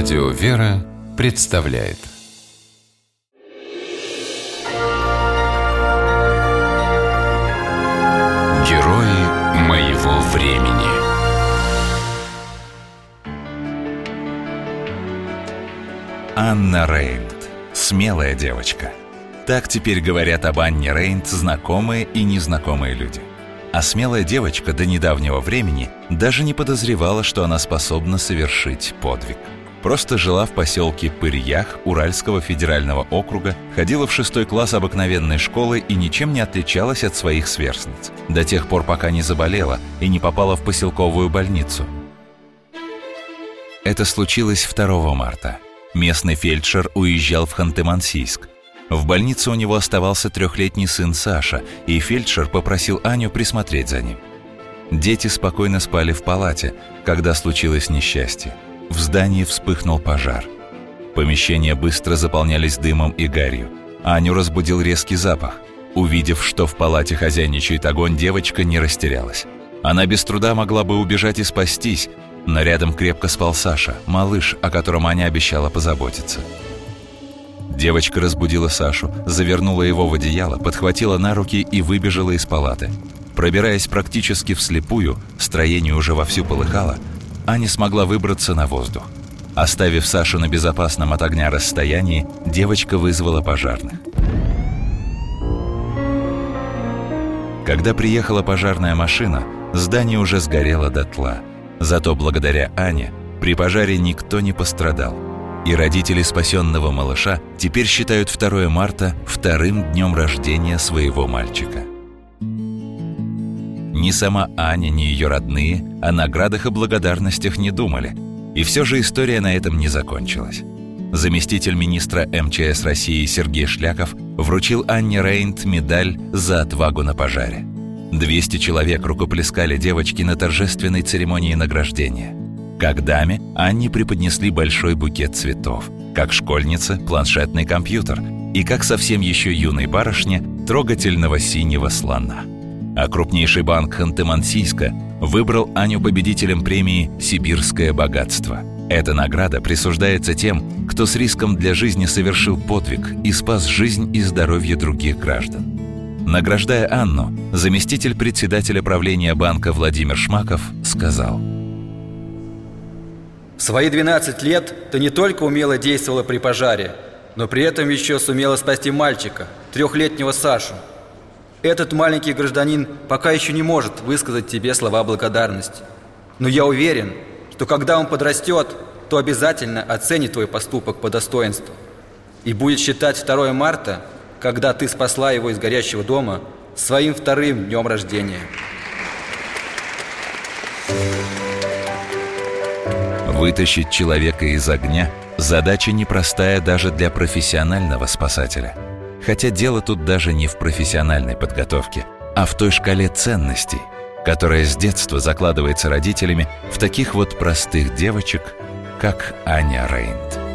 Радио «Вера» представляет Герои моего времени Анна Рейнд. Смелая девочка. Так теперь говорят об Анне Рейнд знакомые и незнакомые люди. А смелая девочка до недавнего времени даже не подозревала, что она способна совершить подвиг. Просто жила в поселке Пырьях Уральского федерального округа, ходила в шестой класс обыкновенной школы и ничем не отличалась от своих сверстниц. До тех пор, пока не заболела и не попала в поселковую больницу. Это случилось 2 марта. Местный фельдшер уезжал в Ханты-Мансийск. В больнице у него оставался трехлетний сын Саша, и фельдшер попросил Аню присмотреть за ним. Дети спокойно спали в палате, когда случилось несчастье. В здании вспыхнул пожар. Помещения быстро заполнялись дымом и гарью. Аню разбудил резкий запах. Увидев, что в палате хозяйничает огонь, девочка не растерялась. Она без труда могла бы убежать и спастись, но рядом крепко спал Саша, малыш, о котором Аня обещала позаботиться. Девочка разбудила Сашу, завернула его в одеяло, подхватила на руки и выбежала из палаты. Пробираясь практически вслепую, строение уже вовсю полыхало, Аня смогла выбраться на воздух. Оставив Сашу на безопасном от огня расстоянии, девочка вызвала пожарных. Когда приехала пожарная машина, здание уже сгорело дотла. Зато благодаря Ане при пожаре никто не пострадал. И родители спасенного малыша теперь считают 2 марта вторым днем рождения своего мальчика. Ни сама Аня, ни ее родные о наградах и благодарностях не думали. И все же история на этом не закончилась. Заместитель министра МЧС России Сергей Шляков вручил Анне Рейнт медаль за отвагу на пожаре. 200 человек рукоплескали девочке на торжественной церемонии награждения. Как даме Анне преподнесли большой букет цветов, как школьнице – планшетный компьютер и как совсем еще юной барышне – трогательного синего слона. А крупнейший банк Ханты-Мансийска выбрал Аню победителем премии «Сибирское богатство». Эта награда присуждается тем, кто с риском для жизни совершил подвиг и спас жизнь и здоровье других граждан. Награждая Анну, заместитель председателя правления банка Владимир Шмаков сказал В свои 12 лет ты не только умело действовала при пожаре, но при этом еще сумела спасти мальчика, трехлетнего Сашу. Этот маленький гражданин пока еще не может высказать тебе слова благодарности. Но я уверен, что когда он подрастет, то обязательно оценит твой поступок по достоинству и будет считать 2 марта, когда ты спасла его из горящего дома, своим вторым днем рождения. Вытащить человека из огня – задача непростая даже для профессионального спасателя. Хотя дело тут даже не в профессиональной подготовке, а в той шкале ценностей – которая с детства закладывается родителями в таких вот простых девочек, как Аня Рейнд.